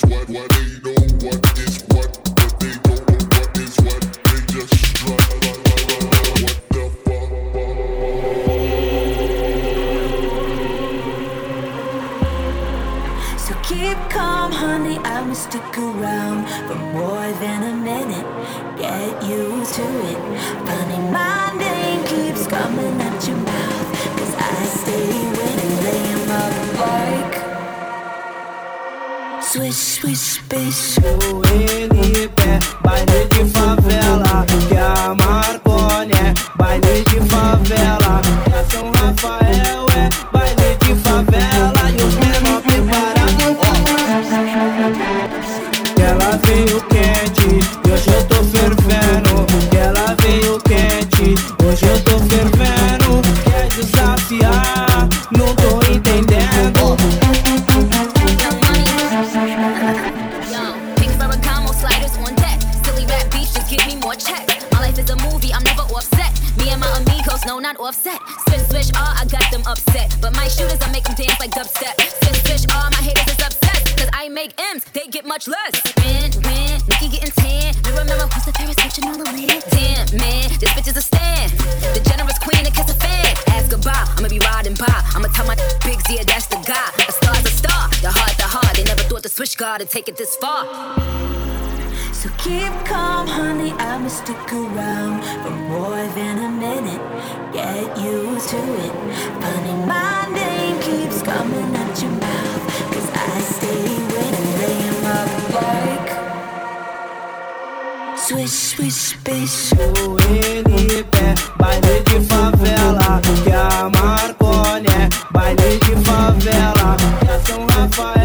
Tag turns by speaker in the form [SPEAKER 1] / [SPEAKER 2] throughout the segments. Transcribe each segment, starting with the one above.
[SPEAKER 1] what, they know what is what, they don't know what is what. They just what the fuck? So keep calm, honey. I will stick around for more than a minute.
[SPEAKER 2] Get used to it. Funny my Swish, swish, bish. NP, baile de favela, que a Marconi é baile de favela,
[SPEAKER 3] Swish, swish, ah, I got them upset. But my shooters, I make them dance like dubstep. Swish, swish, ah, my haters is obsessed. Cause I make M's, they get much less. Win, win, Nicki getting tan. You remember who's the favorite switching on the lid? Damn, man, this bitch is a stand. The generous queen that kiss a fan. Ask goodbye, I'ma be riding by. I'ma tell my big Z, that's the guy. A star's a star, the heart, the heart. They never thought the switch guard would take it this far.
[SPEAKER 1] So keep calm, honey. I'ma stick around for more than a minute. Get used to it. Funny, my name keeps coming at your mouth. Cause I stay winning, laying my bike. Swish, swish, bish.
[SPEAKER 2] NP, baile de favela, que a Marconi é baile de favela, que a São Rafael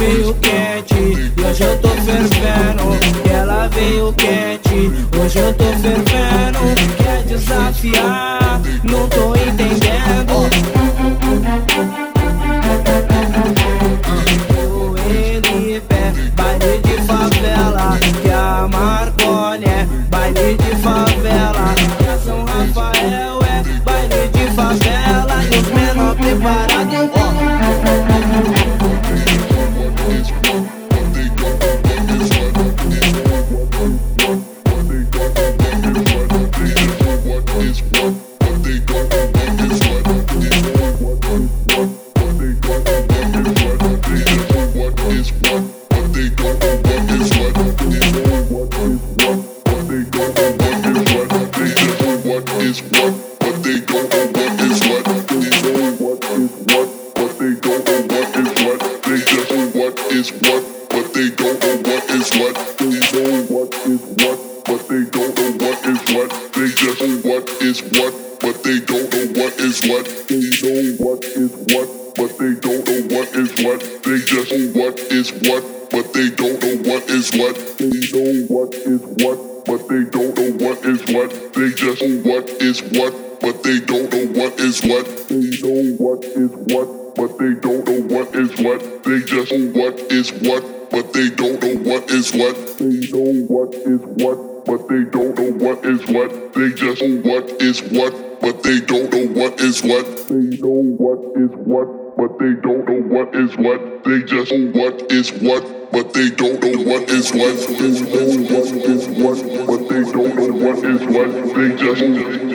[SPEAKER 2] veio quente e hoje eu tô fervendo. Ela veio quente, hoje eu tô fervendo. Quer desafiar, não tô entendendo. O NP, baile de favela. Que a Marconi é baile de favela. Que a São Rafael é baile de favela. E os menor preparados.
[SPEAKER 4] They don't know what is what. They just know what is what, but they don't know what is what. They know what is what, but they don't know what is what. They just know what is what, but they don't know what is what. They know what is what, but they don't know what is what. They just know what is what, but they don't know what is what. They know what is what, but they don't know what is what. They just know what is what, but they don't know what is what. They know what is what, but they don't know what is what. They just know what is what, but they don't know what is what. They know what is what, but they don't know what is what. They just know what is what, but they don't know what is what. They know what is what, but they don't know what is what. They just